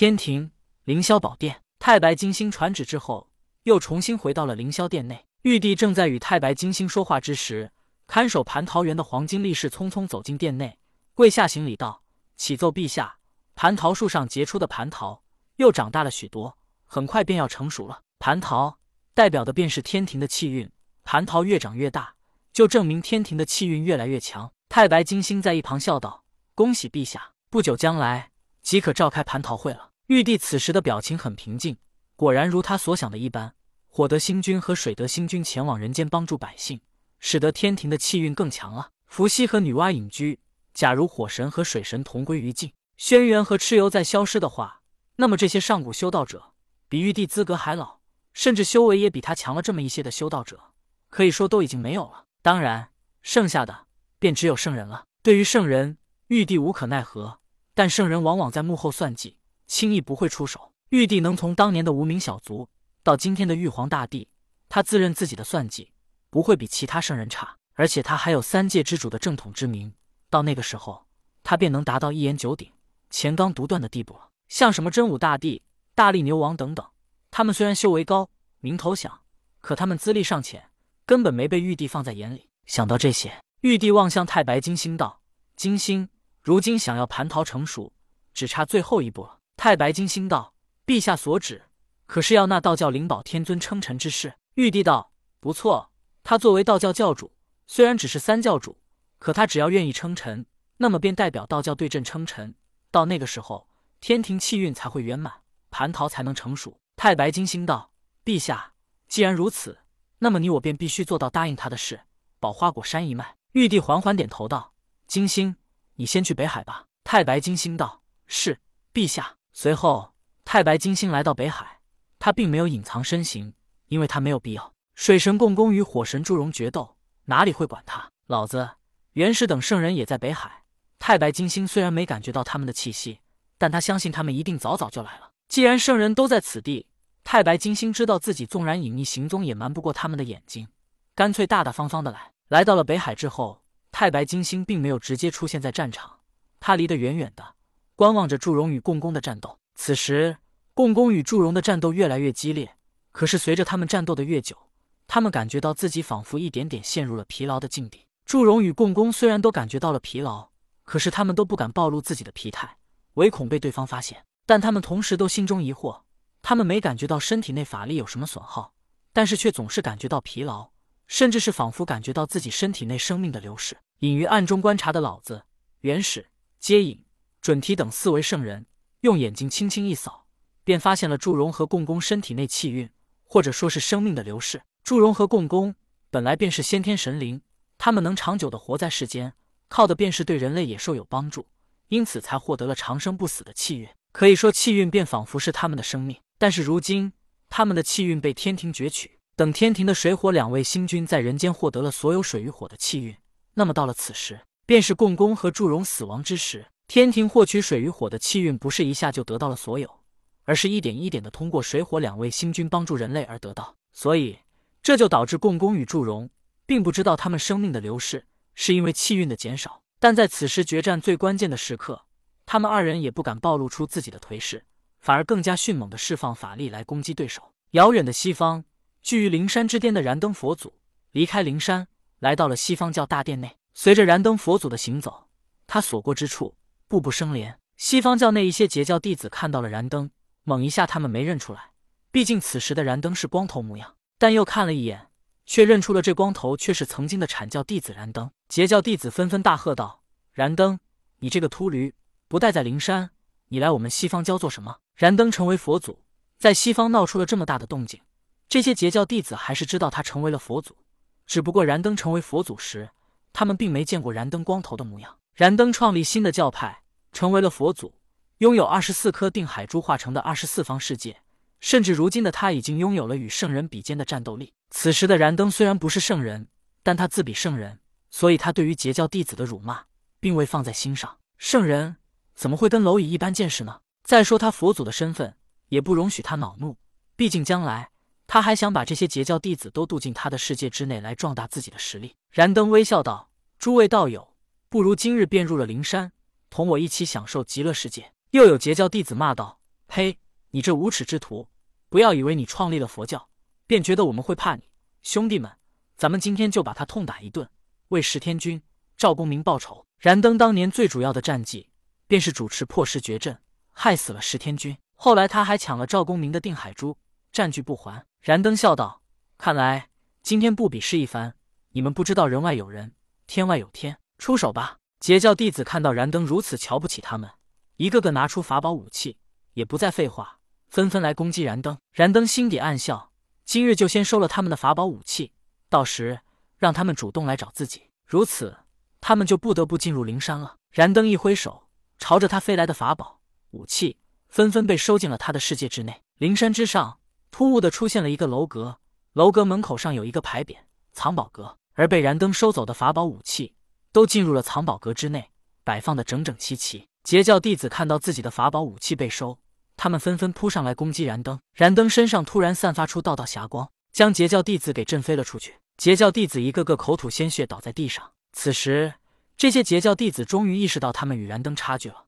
天庭凌霄宝殿，太白金星传旨之后，又重新回到了凌霄殿内。玉帝正在与太白金星说话之时，看守蟠桃园的黄金力士匆匆走进殿内，跪下行礼道：“启奏陛下，蟠桃树上结出的蟠桃又长大了许多，很快便要成熟了。蟠桃代表的便是天庭的气运，蟠桃越长越大，就证明天庭的气运越来越强。”太白金星在一旁笑道：“恭喜陛下，不久将来即可召开蟠桃会了。”玉帝此时的表情很平静，果然如他所想的一般。火德星君和水德星君前往人间帮助百姓，使得天庭的气运更强了。伏羲和女娲隐居，假如火神和水神同归于尽，轩辕和蚩尤再消失的话，那么这些上古修道者比玉帝资格还老，甚至修为也比他强了这么一些的修道者，可以说都已经没有了。当然，剩下的便只有圣人了。对于圣人，玉帝无可奈何，但圣人往往在幕后算计，轻易不会出手。玉帝能从当年的无名小卒。到今天的玉皇大帝，他自认自己的算计不会比其他圣人差，而且他还有三界之主的正统之名。到那个时候，他便能达到一言九鼎、乾纲独断的地步了。像什么真武大帝、大力牛王等等，他们虽然修为高、名头响，可他们资历尚浅，根本没被玉帝放在眼里。想到这些，玉帝望向太白金星道：“金星，如今想要蟠桃成熟，只差最后一步了。”太白金星道：“陛下所指。”可是要那道教灵宝天尊称臣之事，玉帝道不错。他作为道教教主，虽然只是三教主，可他只要愿意称臣，那么便代表道教对阵称臣。到那个时候，天庭气运才会圆满，蟠桃才能成熟。太白金星道：“陛下，既然如此，那么你我便必须做到答应他的事，保花果山一脉。”玉帝缓缓点头道：“金星，你先去北海吧。”太白金星道：“是，陛下。”随后，太白金星来到北海。他并没有隐藏身形，因为他没有必要。水神共工与火神祝融决斗，哪里会管他？老子元始等圣人也在北海。太白金星虽然没感觉到他们的气息，但他相信他们一定早早就来了。既然圣人都在此地，太白金星知道自己纵然隐匿行踪，也瞒不过他们的眼睛，干脆大大方方的来。来到了北海之后，太白金星并没有直接出现在战场，他离得远远的，观望着祝融与共工的战斗。此时。共工与祝融的战斗越来越激烈，可是随着他们战斗的越久，他们感觉到自己仿佛一点点陷入了疲劳的境地。祝融与共工虽然都感觉到了疲劳，可是他们都不敢暴露自己的疲态，唯恐被对方发现。但他们同时都心中疑惑：他们没感觉到身体内法力有什么损耗，但是却总是感觉到疲劳，甚至是仿佛感觉到自己身体内生命的流逝。隐于暗中观察的老子、元始、接引、准提等四位圣人，用眼睛轻轻一扫。便发现了祝融和共工身体内气运，或者说是生命的流逝。祝融和共工本来便是先天神灵，他们能长久的活在世间，靠的便是对人类野兽有帮助，因此才获得了长生不死的气运。可以说，气运便仿佛是他们的生命。但是如今，他们的气运被天庭攫取。等天庭的水火两位星君在人间获得了所有水与火的气运，那么到了此时，便是共工和祝融死亡之时。天庭获取水与火的气运，不是一下就得到了所有。而是一点一点的通过水火两位星君帮助人类而得到，所以这就导致共工与祝融并不知道他们生命的流逝是因为气运的减少。但在此时决战最关键的时刻，他们二人也不敢暴露出自己的颓势，反而更加迅猛的释放法力来攻击对手。遥远的西方，居于灵山之巅的燃灯佛祖离开灵山，来到了西方教大殿内。随着燃灯佛祖的行走，他所过之处，步步生莲。西方教内一些截教弟子看到了燃灯。猛一下，他们没认出来，毕竟此时的燃灯是光头模样。但又看了一眼，却认出了这光头却是曾经的阐教弟子燃灯。截教弟子纷纷大喝道：“燃灯，你这个秃驴，不待在灵山，你来我们西方教做什么？”燃灯成为佛祖，在西方闹出了这么大的动静，这些截教弟子还是知道他成为了佛祖。只不过燃灯成为佛祖时，他们并没见过燃灯光头的模样。燃灯创立新的教派，成为了佛祖。拥有二十四颗定海珠化成的二十四方世界，甚至如今的他已经拥有了与圣人比肩的战斗力。此时的燃灯虽然不是圣人，但他自比圣人，所以他对于截教弟子的辱骂并未放在心上。圣人怎么会跟蝼蚁一般见识呢？再说他佛祖的身份也不容许他恼怒，毕竟将来他还想把这些截教弟子都渡进他的世界之内来壮大自己的实力。燃灯微笑道：“诸位道友，不如今日便入了灵山，同我一起享受极乐世界。”又有截教弟子骂道：“呸！你这无耻之徒，不要以为你创立了佛教，便觉得我们会怕你。兄弟们，咱们今天就把他痛打一顿，为石天君、赵公明报仇。燃灯当年最主要的战绩，便是主持破石绝阵，害死了石天君。后来他还抢了赵公明的定海珠，占据不还。燃灯笑道：“看来今天不比试一番。你们不知道人外有人，天外有天，出手吧！”截教弟子看到燃灯如此瞧不起他们，一个个拿出法宝武器，也不再废话，纷纷来攻击燃灯。燃灯心底暗笑：今日就先收了他们的法宝武器，到时让他们主动来找自己，如此。他们就不得不进入灵山了。燃灯一挥手，朝着他飞来的法宝武器纷纷被收进了他的世界之内。灵山之上，突兀的出现了一个楼阁，楼阁门口上有一个牌匾“藏宝阁”，而被燃灯收走的法宝武器都进入了藏宝阁之内，摆放的整整齐齐。截教弟子看到自己的法宝武器被收，他们纷纷扑上来攻击燃灯。燃灯身上突然散发出道道霞光，将截教弟子给震飞了出去。截教弟子一个个口吐鲜血，倒在地上。此时，这些截教弟子终于意识到他们与燃灯差距了。